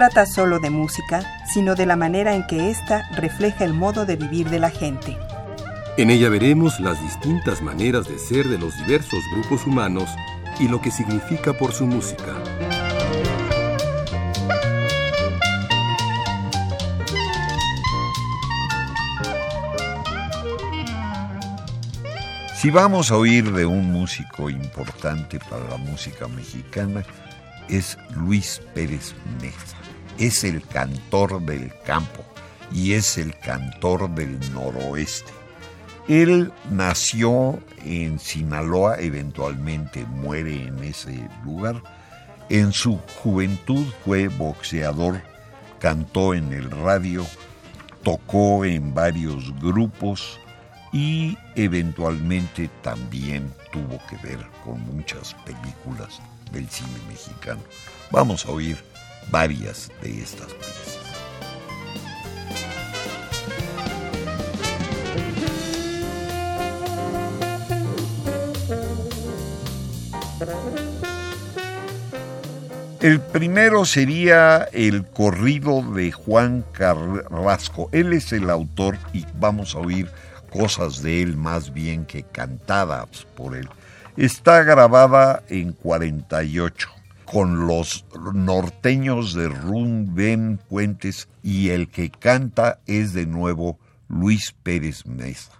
Trata solo de música, sino de la manera en que ésta refleja el modo de vivir de la gente. En ella veremos las distintas maneras de ser de los diversos grupos humanos y lo que significa por su música. Si vamos a oír de un músico importante para la música mexicana, es Luis Pérez Meza. Es el cantor del campo y es el cantor del noroeste. Él nació en Sinaloa, eventualmente muere en ese lugar. En su juventud fue boxeador, cantó en el radio, tocó en varios grupos y eventualmente también tuvo que ver con muchas películas del cine mexicano. Vamos a oír varias de estas piezas. El primero sería el corrido de Juan Carrasco. Él es el autor y vamos a oír cosas de él más bien que cantadas por él. Está grabada en 48 con los norteños de Rubén Puentes y el que canta es de nuevo Luis Pérez Mesa.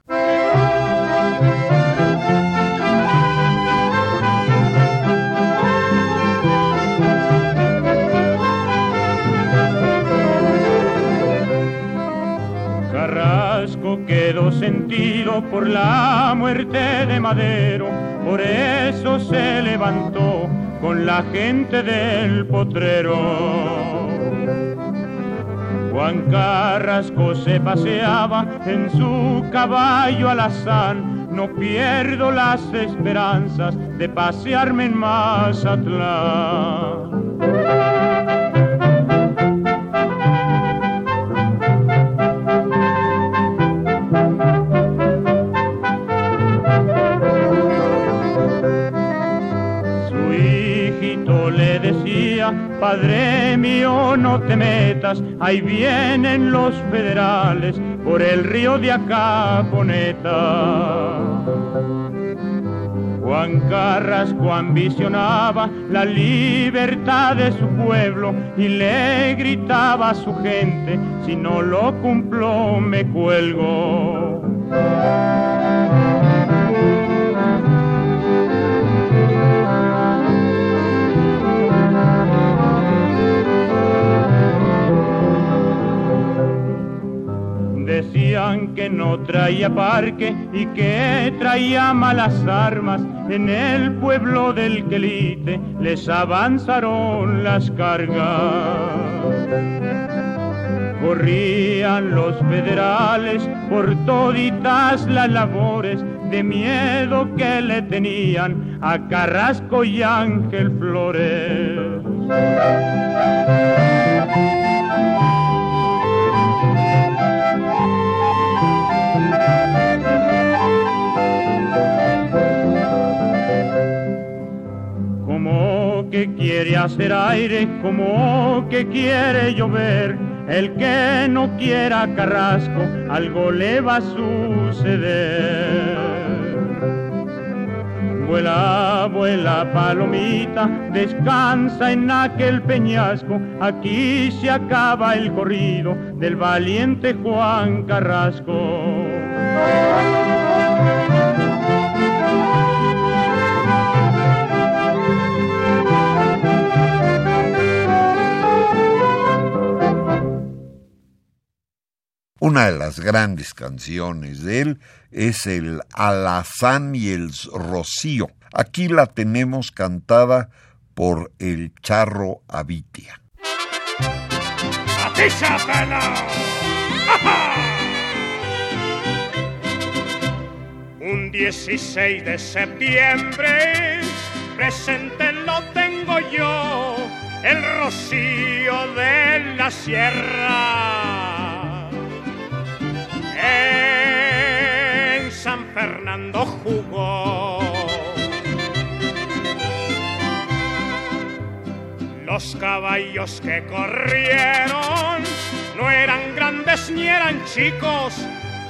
Carrasco quedó sentido por la muerte de Madero, por eso se levantó con la gente del potrero. Juan Carrasco se paseaba en su caballo alazán, no pierdo las esperanzas de pasearme en Mazatlán. Padre mío, no te metas, ahí vienen los federales por el río de Acaponeta. Juan Carrasco ambicionaba la libertad de su pueblo y le gritaba a su gente, si no lo cumplo me cuelgo. Decían que no traía parque y que traía malas armas. En el pueblo del Quelite les avanzaron las cargas. Corrían los federales por toditas las labores de miedo que le tenían a Carrasco y Ángel Flores. Que quiere hacer aire como que quiere llover. El que no quiera carrasco, algo le va a suceder. Vuela, vuela palomita, descansa en aquel peñasco, aquí se acaba el corrido del valiente Juan Carrasco. Una de las grandes canciones de él es el Alazán y el Rocío. Aquí la tenemos cantada por el Charro Avitia. Un 16 de septiembre, presente lo tengo yo, el rocío de la sierra. En San Fernando jugó. Los caballos que corrieron no eran grandes ni eran chicos,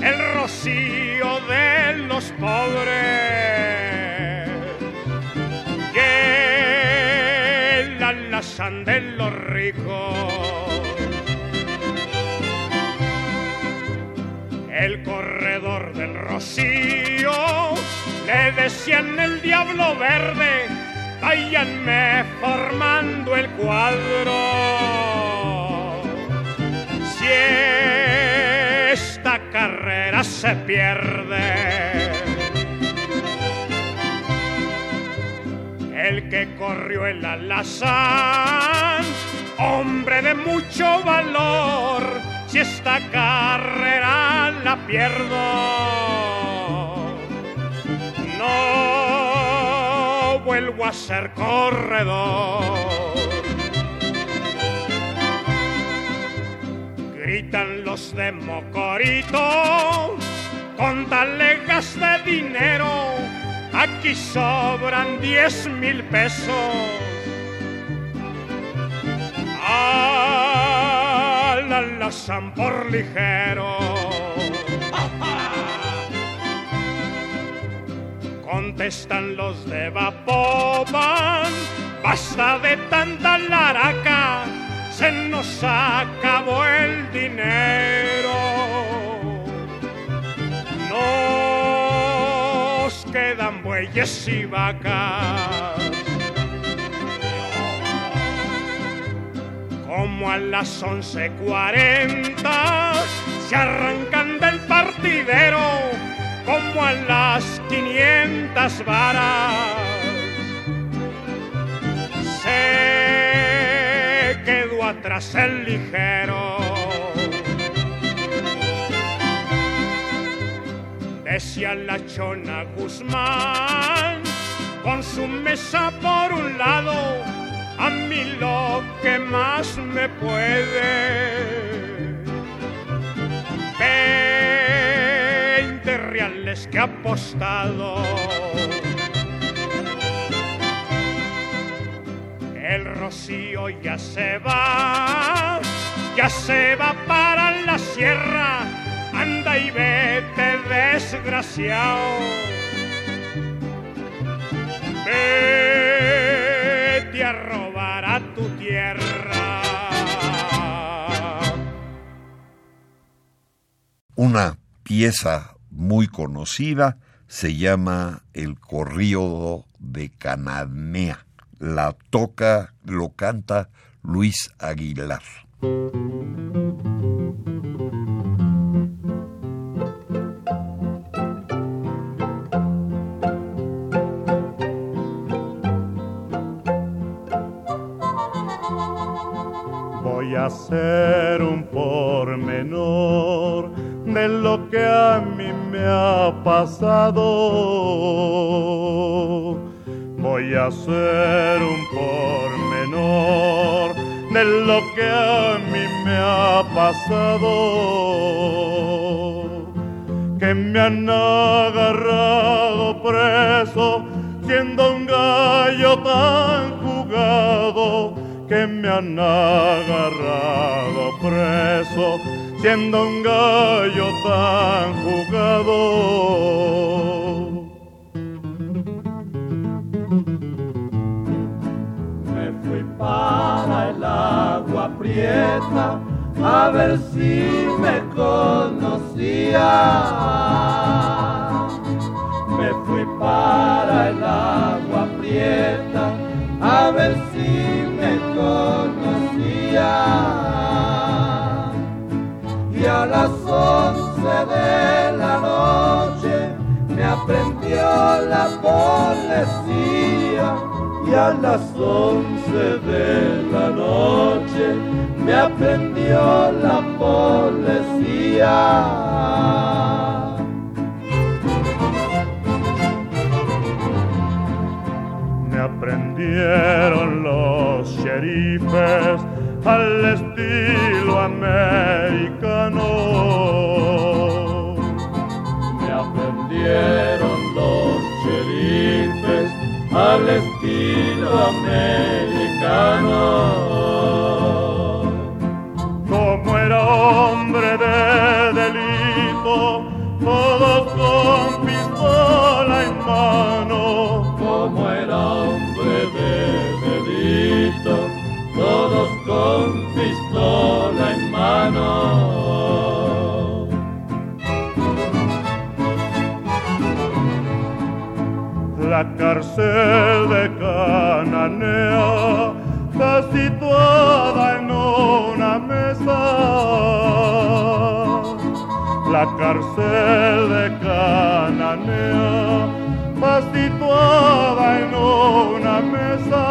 el rocío de los pobres. Y el alazán de los ricos. Del rocío le decían el diablo verde váyanme formando el cuadro. Si esta carrera se pierde, el que corrió el alazán, hombre de mucho valor, si esta carrera la pierdo. No vuelvo a ser corredor. Gritan los de Mocorito, con talegas de dinero, aquí sobran diez mil pesos. Al la por ligero contestan los de Vapovan, basta de tanta laraca, se nos acabó el dinero. Nos quedan bueyes y vacas. Como a las 11.40 se arrancan del partidero como a las quinientas varas. Se quedó atrás el ligero. Decía la chona Guzmán, con su mesa por un lado, a mí lo que más me puede reales que ha apostado. El rocío ya se va, ya se va para la sierra, anda y vete desgraciado. Vete a robar pieza muy conocida, se llama El Corríodo de Cananea. La toca, lo canta Luis Aguilar. Voy a hacer un pormenor de lo que a mí me ha pasado. Voy a hacer un pormenor de lo que a mí me ha pasado. Que me han agarrado preso siendo un gallo tan jugado. Que me han agarrado preso siendo un gallo tan jugado. Me fui para el agua prieta a ver si me conocía. Me fui para el agua prieta de la noche me aprendió la policía y a las once de la noche me aprendió la policía. Me aprendieron los sheriffes al estilo. Americano. Como era hombre de delito, todos con pistola en mano. Como era hombre de delito, todos con pistola en mano. la cárcel cárcel de Cananea está situada en una mesa.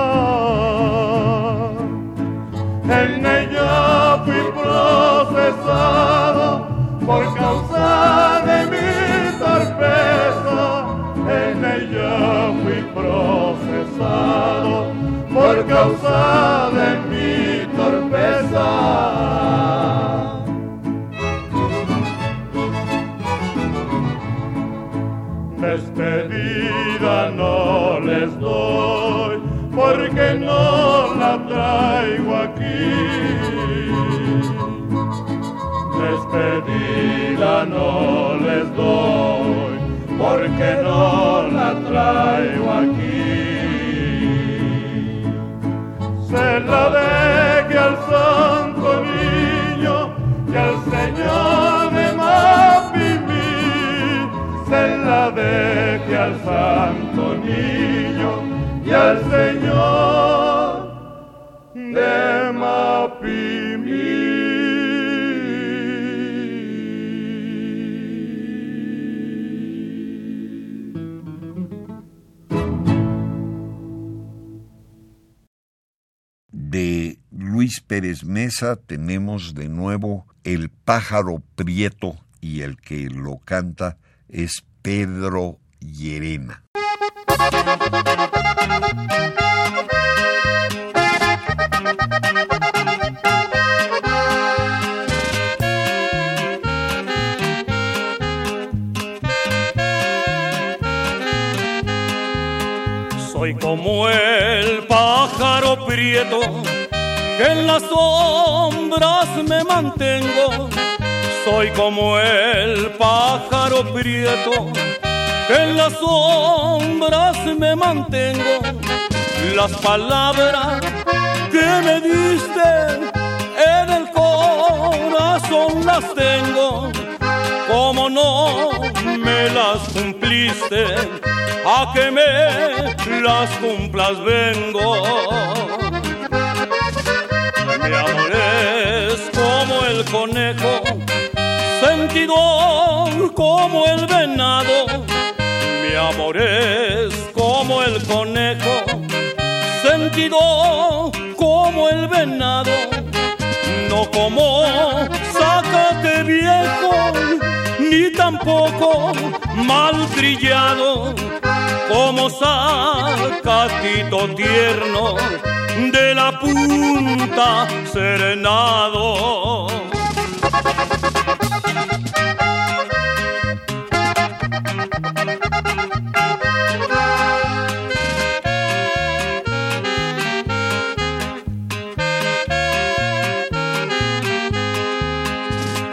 En ella fui procesado por causa de mi torpeza en ella fui procesado por causa de mi torpeza. Despedida no les doy porque no la traigo aquí. Se la deje al santo niño y al Señor de Mapimí. Se la deje al santo niño y al Señor Pérez Mesa tenemos de nuevo El pájaro prieto y el que lo canta es Pedro Llerena. Soy como el pájaro prieto en las sombras me mantengo. Soy como el pájaro prieto en las sombras me mantengo. Las palabras que me diste en el corazón las tengo. Como no me las cumpliste, a que me las cumplas vengo. Mi amor es como el conejo, sentido como el venado. Mi amor es como el conejo, sentido como el venado. No como sácate viejo, ni tampoco mal trillado como sacatito tierno de la punta serenado.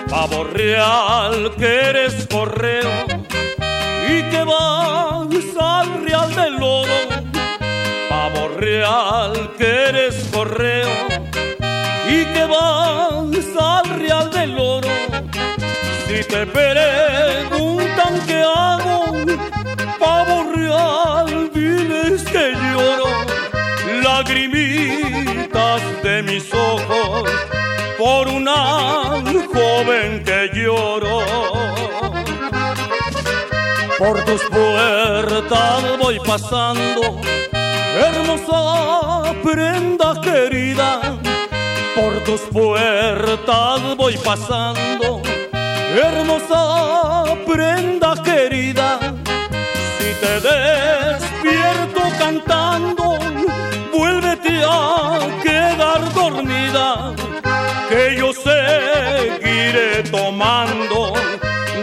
Pavo real que eres correo Te preguntan qué hago, pavo real, diles que lloro. Lagrimitas de mis ojos por una joven que lloro. Por tus puertas voy pasando, hermosa prenda querida. Por tus puertas voy pasando, hermosa prenda querida. Si te despierto cantando, vuélvete a quedar dormida, que yo seguiré tomando,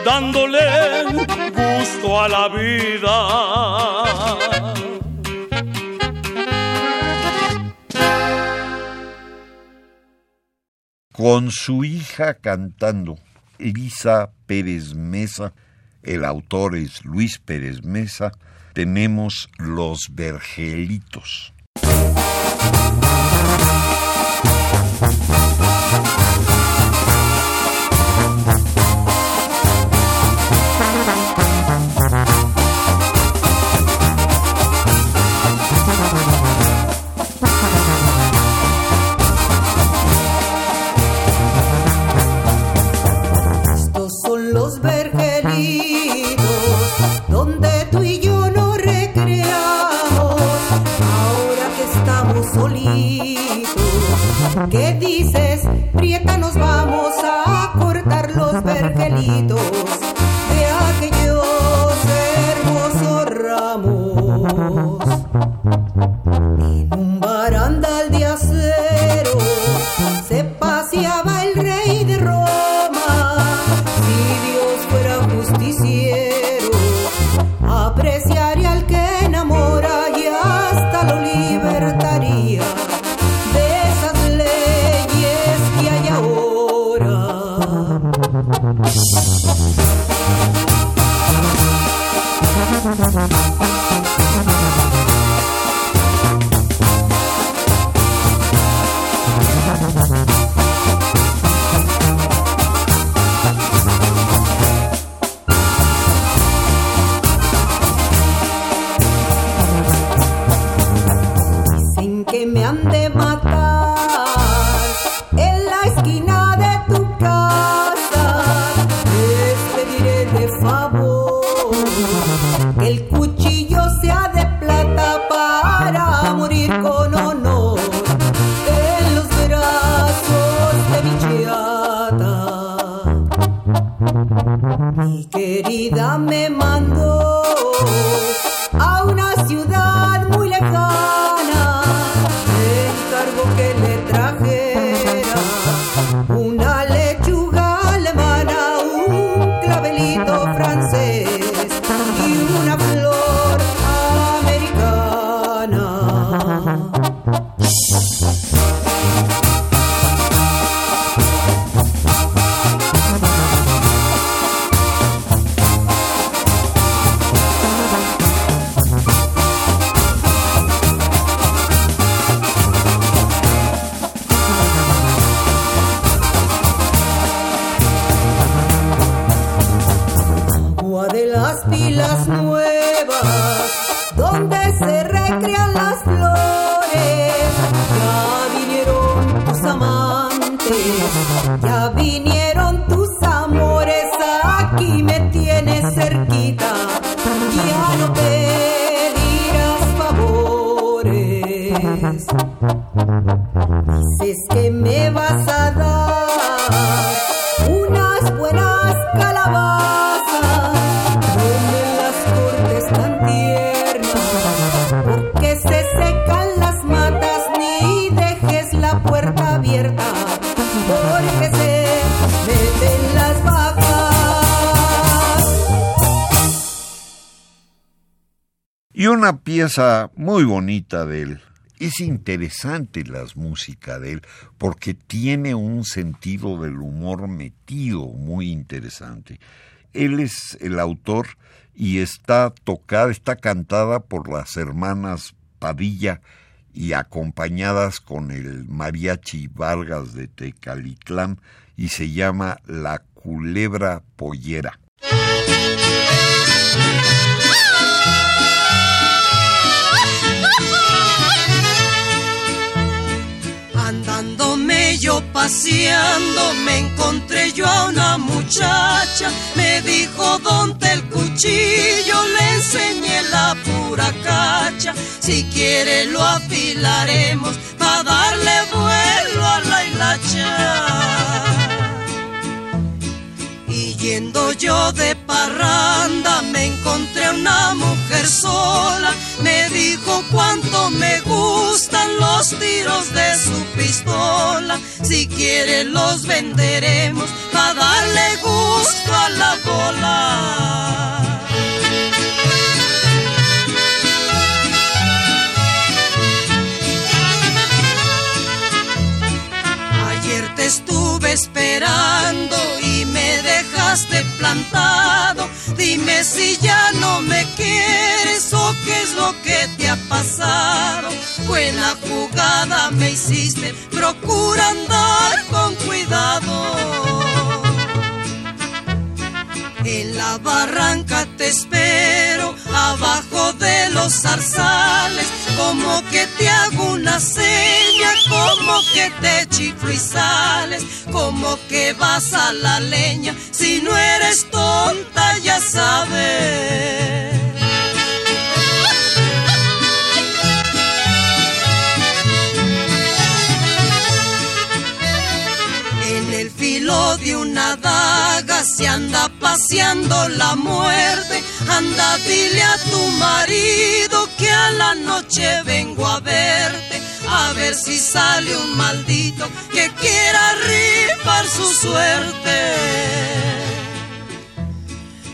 dándole gusto a la vida. con su hija cantando. Lisa Pérez Mesa, el autor es Luis Pérez Mesa, tenemos Los Vergelitos. Los Dices que me vas a dar unas buenas calabazas, no me las cortes tan tiernas, porque se secan las matas, ni dejes la puerta abierta, porque se meten las vacas. Y una pieza muy bonita de él. Es interesante la música de él porque tiene un sentido del humor metido muy interesante. Él es el autor y está tocada, está cantada por las hermanas Padilla y acompañadas con el mariachi Vargas de Tecalitlán y se llama La Culebra Pollera. Andándome yo paseando, me encontré yo a una muchacha. Me dijo, donde el cuchillo? Le enseñé la pura cacha. Si quiere lo afilaremos, para darle vuelo a la deshilachar. Y yendo yo de parranda me encontré una mujer sola, me dijo cuánto me gustan los tiros de su pistola, si quiere los venderemos para darle gusto a la bola. Ayer te estuve esperando te espero, abajo de los zarzales, como que te hago una seña, como que te chiflo y sales, como que vas a la leña, si no eres tonta ya sabes. En el filo de una daga se anda paseando la muerte. Anda, dile a tu marido que a la noche vengo a verte. A ver si sale un maldito que quiera rifar su suerte.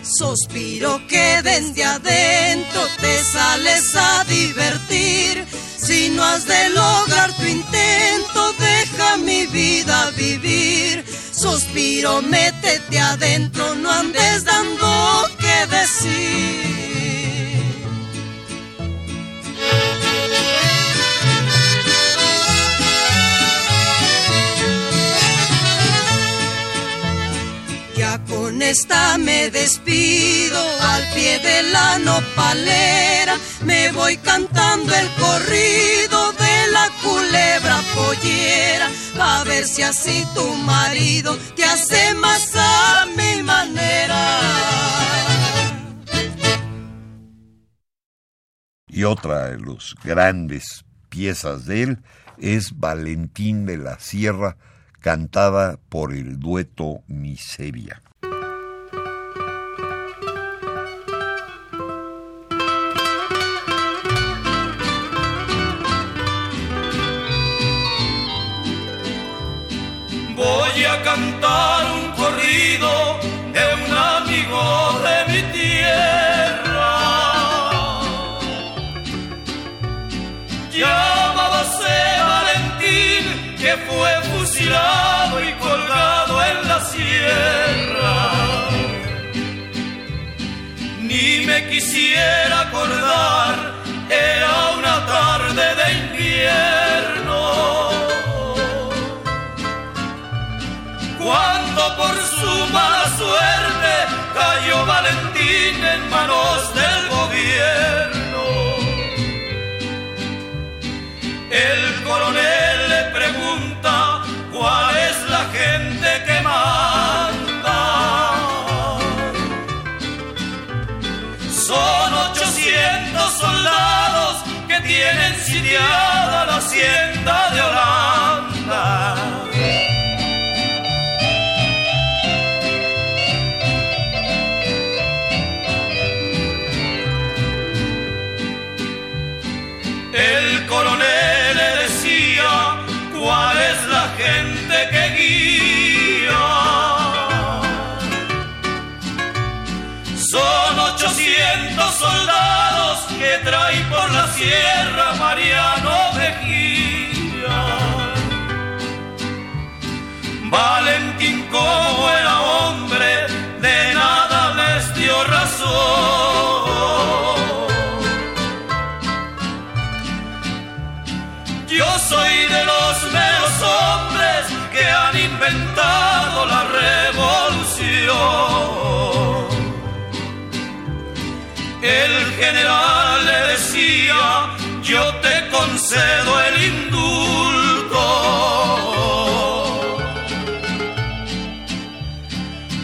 Suspiro que desde adentro te sales a divertir. Si no has de lograr tu intento, deja mi vida vivir. Suspiro, métete adentro, no andes dando que decir. Ya con esta me despido al pie de la nopalera. Me voy cantando el corrido de la culebra pollera. A ver si así tu marido te hace más a mi manera. Y otra de las grandes piezas de él es Valentín de la Sierra, cantada por el dueto Miseria. Quisiera acordar, era una tarde de invierno. Cuando por su mala suerte cayó Valentín en manos del concedo el indulto.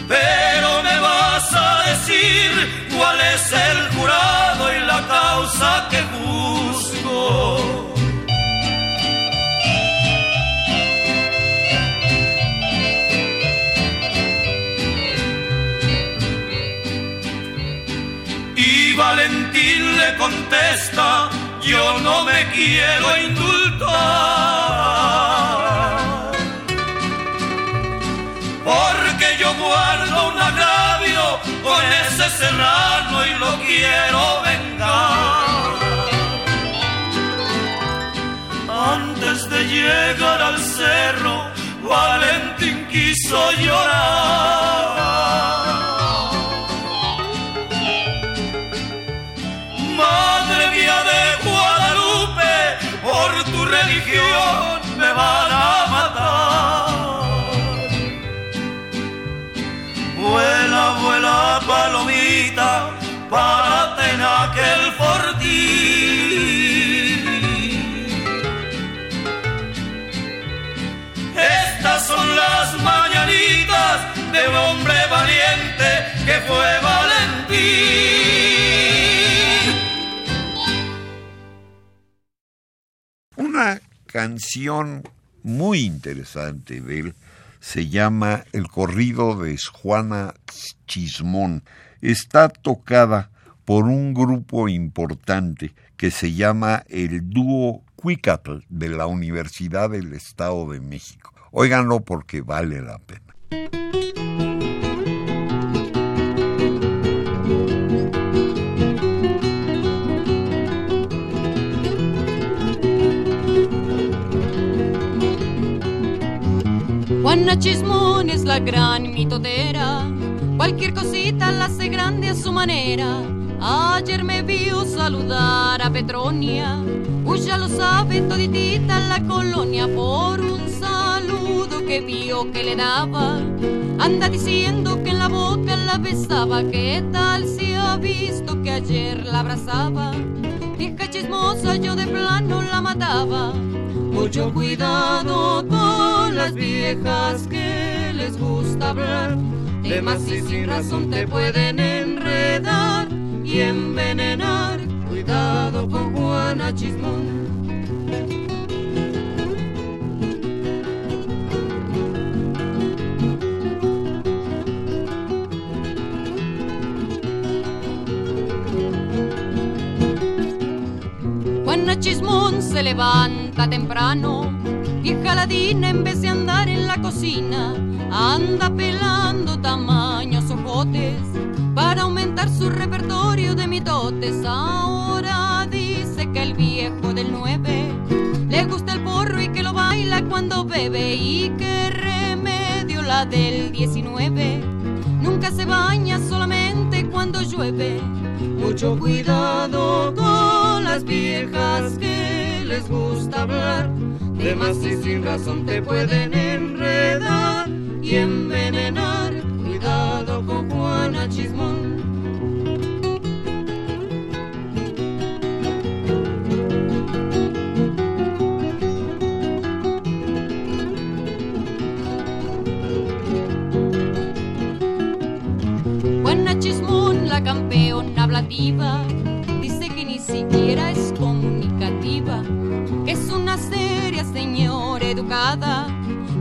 Pero me vas a decir cuál es el jurado y la causa que busco. Y Valentín le contesta yo no me quiero indultar. Porque yo guardo un agravio con ese serrano y lo quiero vengar. Antes de llegar al cerro, Valentín quiso llorar. Religión me van a matar. Vuela, vuela, palomita, párate en aquel fortín. Estas son las mañanitas de un hombre valiente que fue Valentín. Una canción muy interesante de él se llama El corrido de Juana Chismón. Está tocada por un grupo importante que se llama el dúo Cuicatl de la Universidad del Estado de México. Óiganlo porque vale la pena. Chismón es la gran mitotera, cualquier cosita la hace grande a su manera. Ayer me vio saludar a Petronia, pues ya lo sabe toditita la colonia por un saludo que vio que le daba. Anda diciendo que en la boca la besaba, ¿qué tal si ha visto que ayer la abrazaba? Vieja chismosa, yo de plano la mataba. Mucho cuidado con las viejas que les gusta hablar. De más y sin razón te pueden enredar y envenenar. Cuidado con Juana Chismón. Juana Chismón se levanta temprano, vieja ladina en vez de andar en la cocina, anda pelando tamaños ojotes para aumentar su repertorio de mitotes. Ahora dice que el viejo del 9 le gusta el porro y que lo baila cuando bebe y que remedio la del 19. Nunca se baña solamente cuando llueve. Mucho cuidado con las viejas que les gusta hablar. De más y sin razón te pueden enredar y envenenar. Cuidado con Juana Chismón. Juana Chismón, la campeona hablativa, es comunicativa, que es una seria señora educada,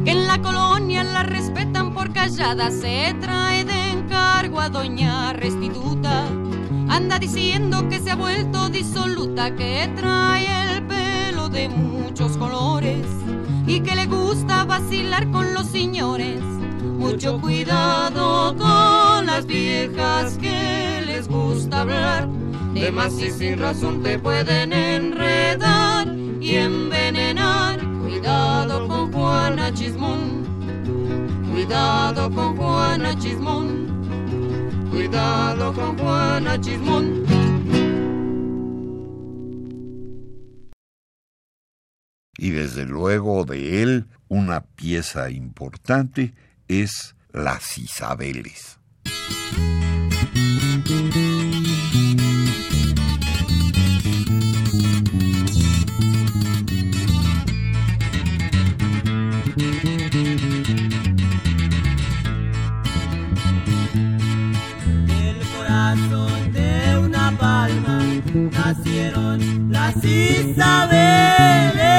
que en la colonia la respetan por callada, se trae de encargo a doña restituta, anda diciendo que se ha vuelto disoluta, que trae el pelo de muchos colores y que le gusta vacilar con los señores. Mucho cuidado con las viejas que les gusta hablar. De más y sin razón te pueden enredar y envenenar. Cuidado con Juana Chismón. Cuidado con Juana Chismón. Cuidado con Juana Chismón. Y desde luego de él, una pieza importante es Las Isabeles. Nacieron las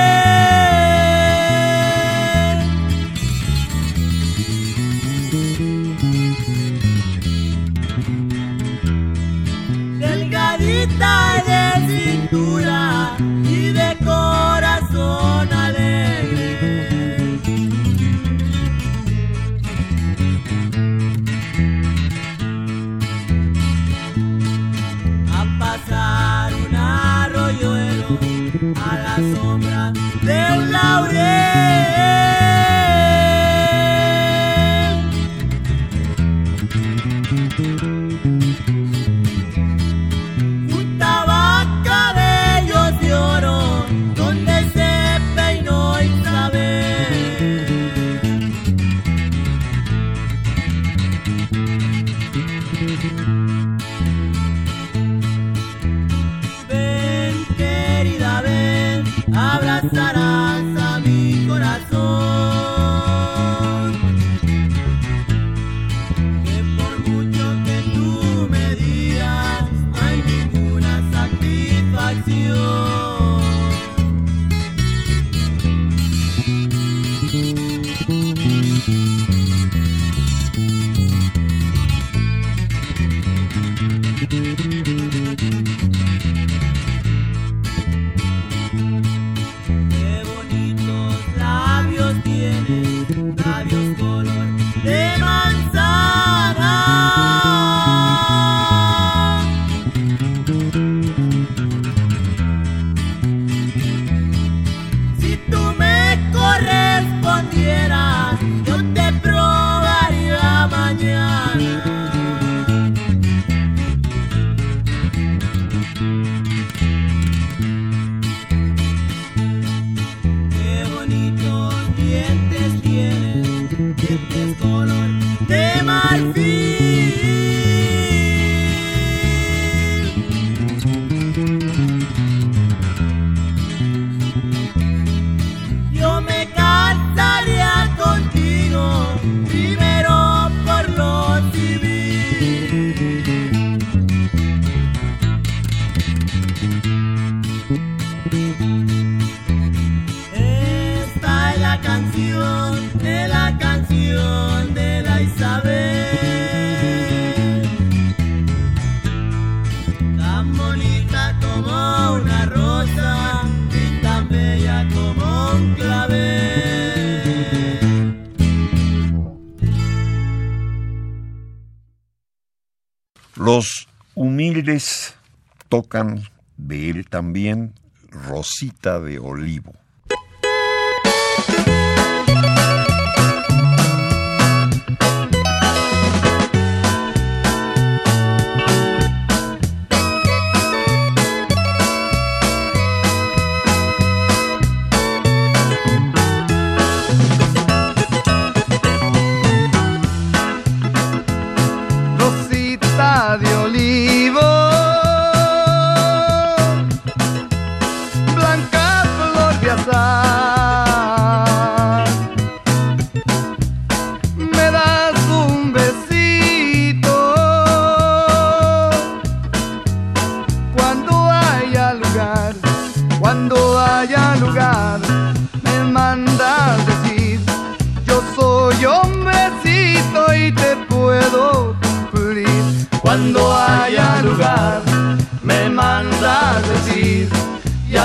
de él también Rosita de Olivo.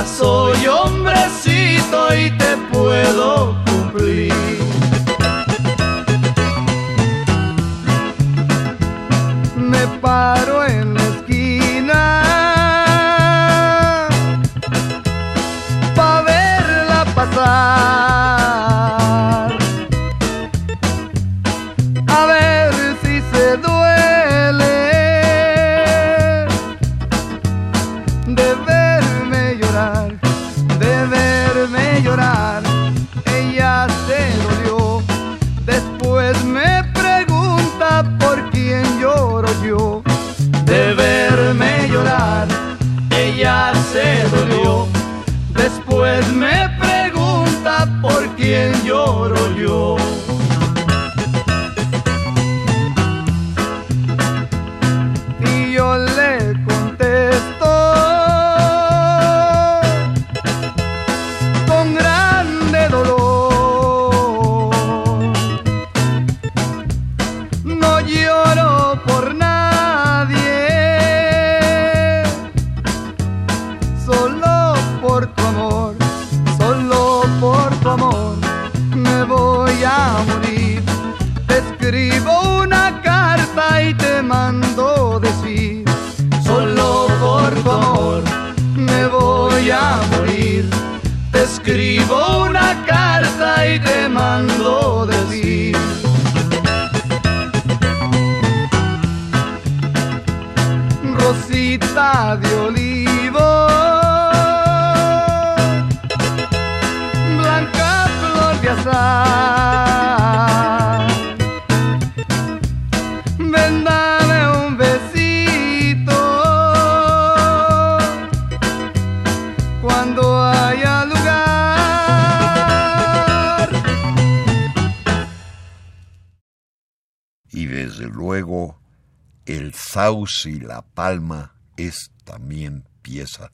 soy hombrecito y te puedo Rosita de olivo, blanca flor de azar. Ven, dame un besito cuando haya lugar. Y desde luego, el sauce y la palma es también pieza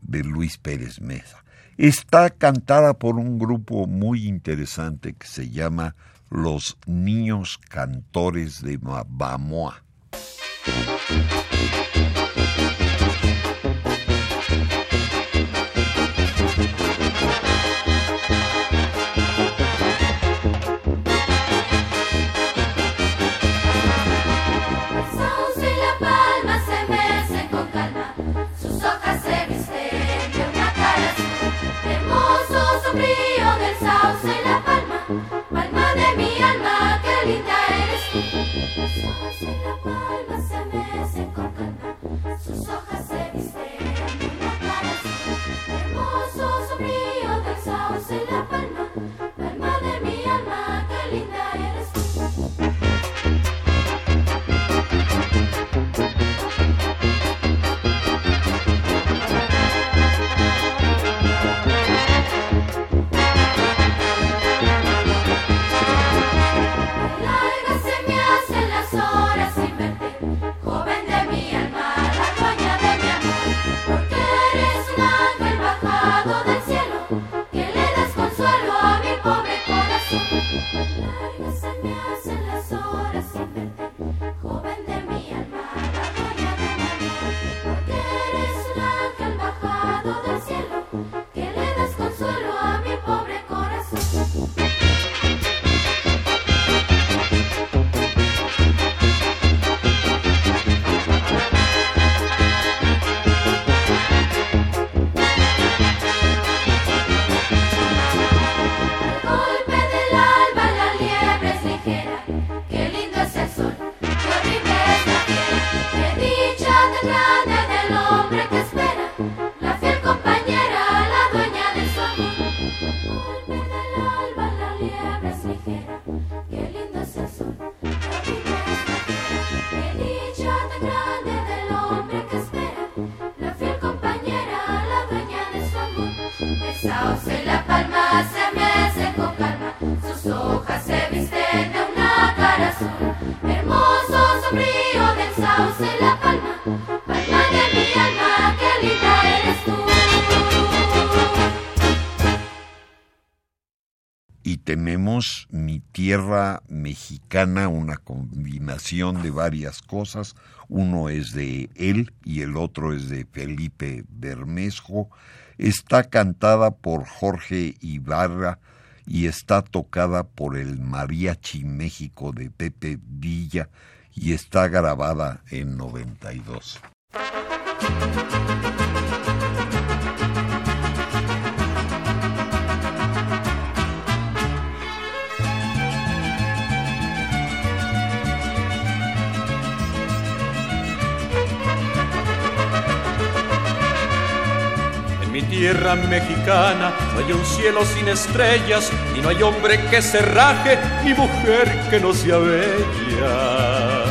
de Luis Pérez Mesa. Está cantada por un grupo muy interesante que se llama Los Niños Cantores de Bamoa. Sauce tierra mexicana, una combinación de varias cosas. Uno es de él y el otro es de Felipe Bermejo. Está cantada por Jorge Ibarra y está tocada por el Mariachi México de Pepe Villa y está grabada en 92. Tierra mexicana no hay un cielo sin estrellas y no hay hombre que se raje ni mujer que no sea bella.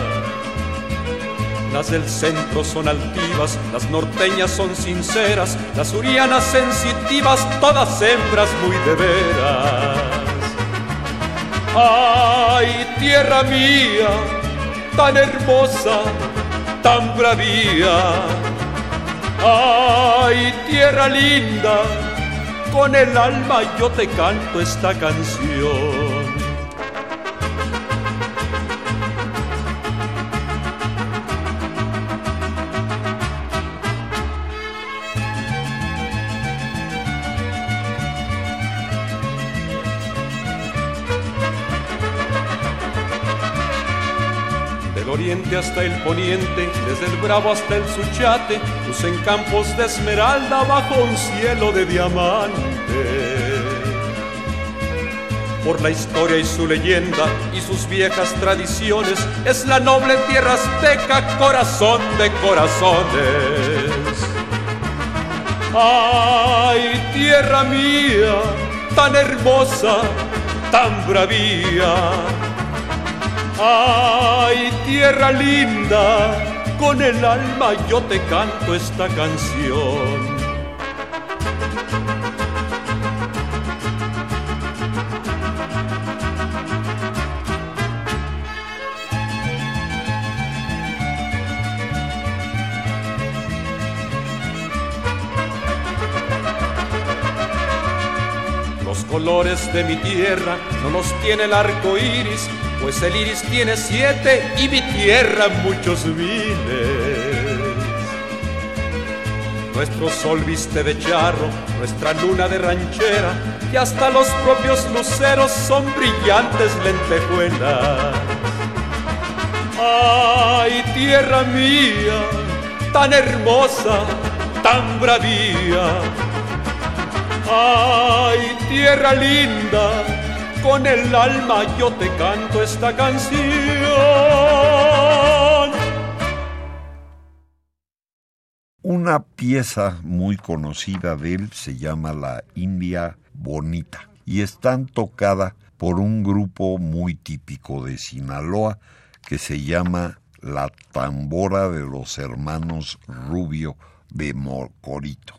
Las del centro son altivas, las norteñas son sinceras, las urianas sensitivas, todas hembras muy de veras. Ay, tierra mía, tan hermosa, tan bravía. Ay, tierra linda, con el alma yo te canto esta canción. Hasta el poniente, desde el Bravo hasta el Suchate, lucen campos de esmeralda bajo un cielo de diamante. por la historia y su leyenda y sus viejas tradiciones. Es la noble tierra azteca, corazón de corazones. Ay, tierra mía, tan hermosa, tan bravía. Ay, tierra linda, con el alma yo te canto esta canción. De mi tierra no los tiene el arco iris, pues el iris tiene siete y mi tierra muchos miles. Nuestro sol viste de charro, nuestra luna de ranchera, y hasta los propios luceros son brillantes lentejuelas. Ay, tierra mía, tan hermosa, tan bravía. Ay, tierra linda, con el alma yo te canto esta canción. Una pieza muy conocida de él se llama La India Bonita y está tocada por un grupo muy típico de Sinaloa que se llama La Tambora de los Hermanos Rubio de Mocorito.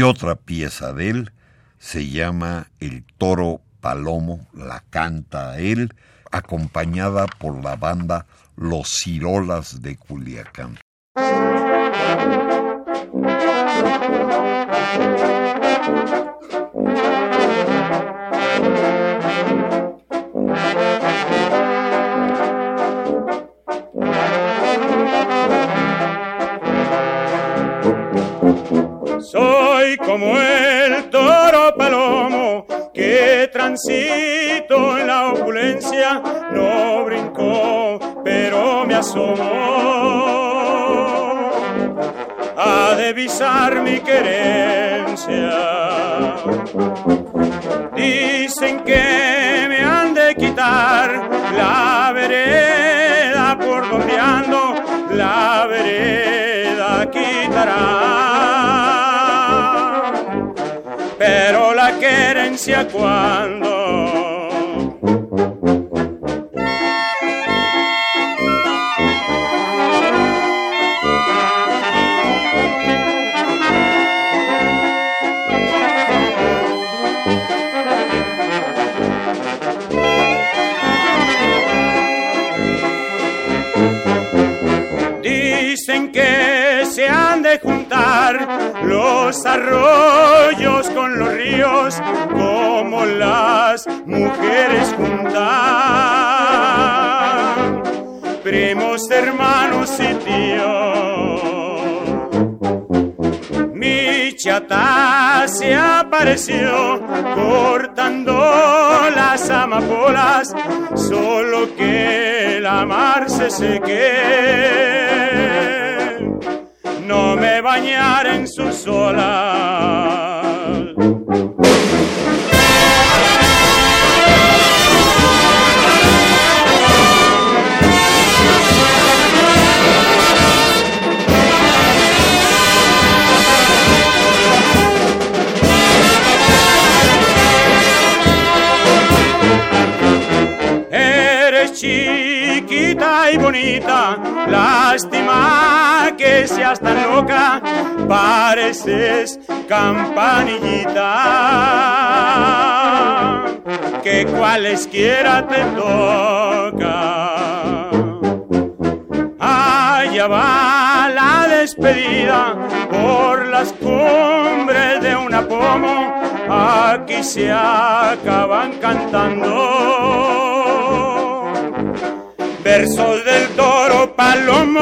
Y otra pieza de él se llama El Toro Palomo, la canta él, acompañada por la banda Los Cirolas de Culiacán. Como el toro palomo que transito en la opulencia, no brincó, pero me asomó a divisar mi querencia. Dicen que me han de quitar la vereda por donde ando, la vereda quitará. Pero la querencia cuando los arroyos con los ríos como las mujeres juntan, primos, hermanos y tíos. Mi chata se apareció cortando las amapolas, solo que la mar se seque bañar en su sola. chiquita y bonita, lástima que seas tan loca, pareces campanillita, que cualesquiera te toca. Allá va la despedida por las cumbres de una pomo, aquí se acaban cantando versos del toro Palomo.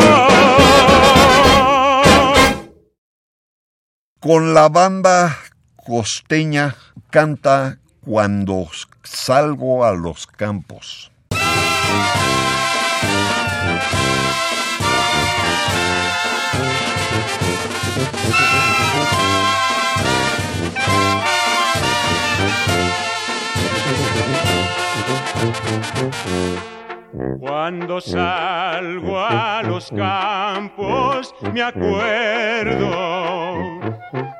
Con la banda costeña canta Cuando salgo a los campos. Cuando salgo a los campos me acuerdo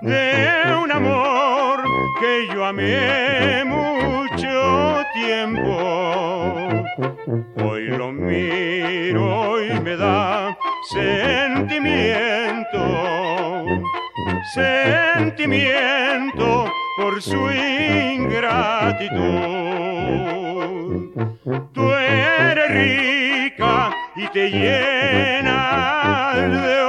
de un amor que yo amé mucho tiempo. Hoy lo miro y me da sentimiento, sentimiento por su ingratitud. Tú eres rica y te llena de.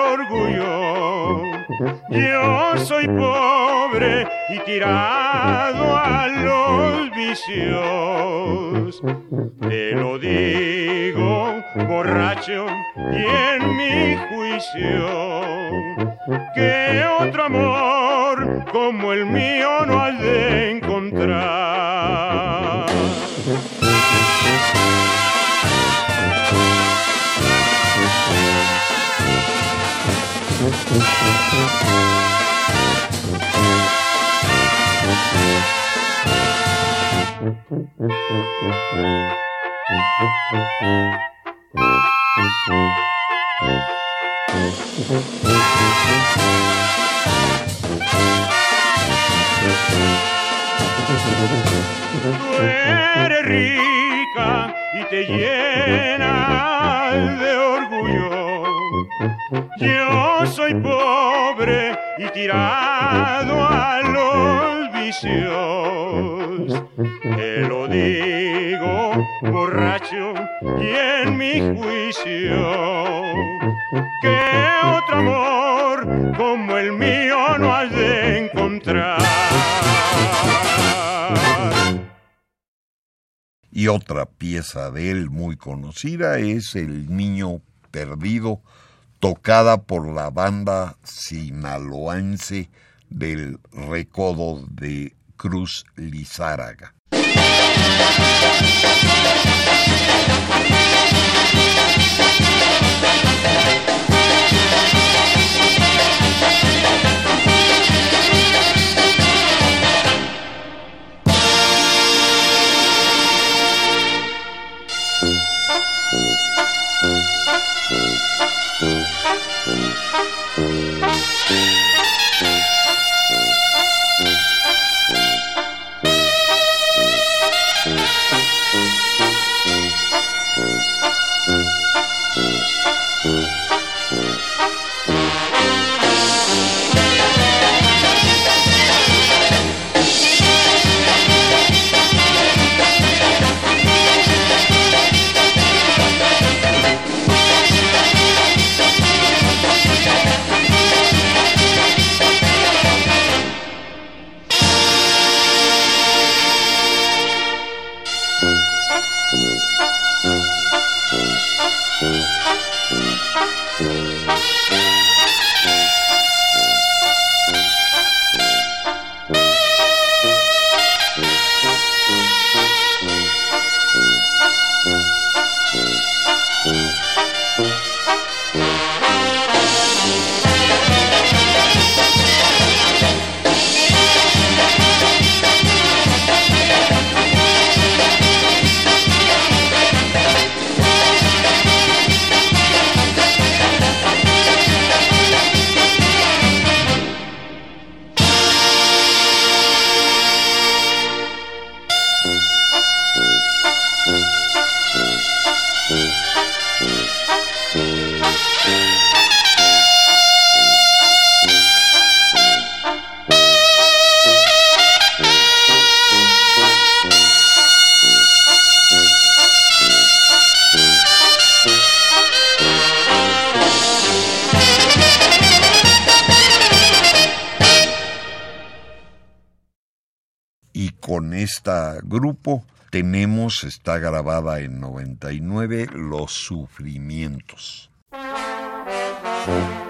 Yo soy pobre y tirado a los vicios. Te lo digo, borracho, y en mi juicio, que otro amor como el mío no has de encontrar. Rica y te llena de orgullo. Tirado a los vicios. Te lo digo, borracho, y en mi juicio, que otro amor como el mío no has de encontrar. Y otra pieza de él muy conocida es El Niño Perdido, tocada por la banda sinaloense del Recodo de Cruz Lizáraga. Música grabada en 99, Los Sufrimientos.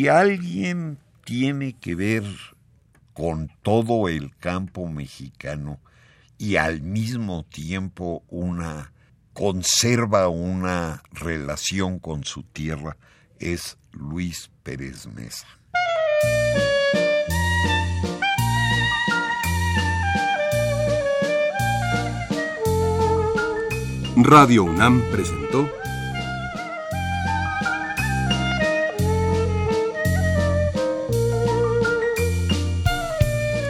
Si alguien tiene que ver con todo el campo mexicano y al mismo tiempo una conserva una relación con su tierra es Luis Pérez Mesa. Radio UNAM presentó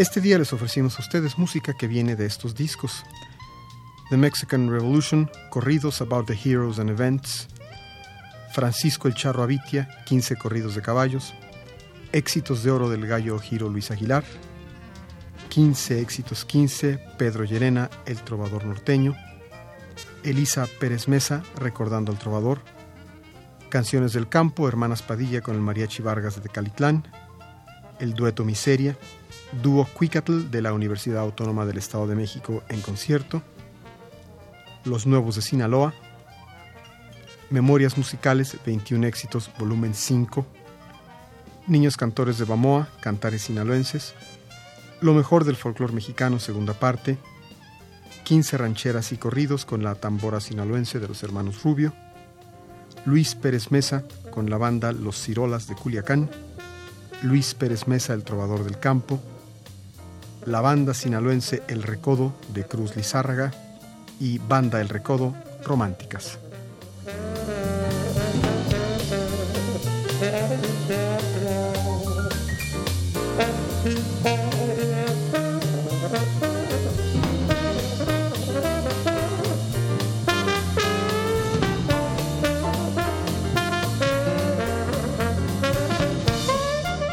Este día les ofrecimos a ustedes música que viene de estos discos. The Mexican Revolution, Corridos About the Heroes and Events, Francisco el Charro Avitia, 15 corridos de caballos, Éxitos de Oro del Gallo Giro Luis Aguilar, 15 éxitos 15, Pedro Llerena, El Trovador Norteño, Elisa Pérez Mesa, Recordando al Trovador, Canciones del Campo, Hermanas Padilla con el Mariachi Vargas de Calitlán, El Dueto Miseria, Dúo Cuicatl de la Universidad Autónoma del Estado de México en concierto, Los Nuevos de Sinaloa, Memorias Musicales, 21 éxitos, volumen 5, Niños Cantores de Bamoa, Cantares Sinaloenses, Lo mejor del folclore mexicano, segunda parte, 15 rancheras y corridos con la tambora sinaloense de los hermanos Rubio, Luis Pérez Mesa con la banda Los Cirolas de Culiacán, Luis Pérez Mesa, el trovador del campo, la banda sinaloense El Recodo de Cruz Lizárraga y Banda El Recodo Románticas.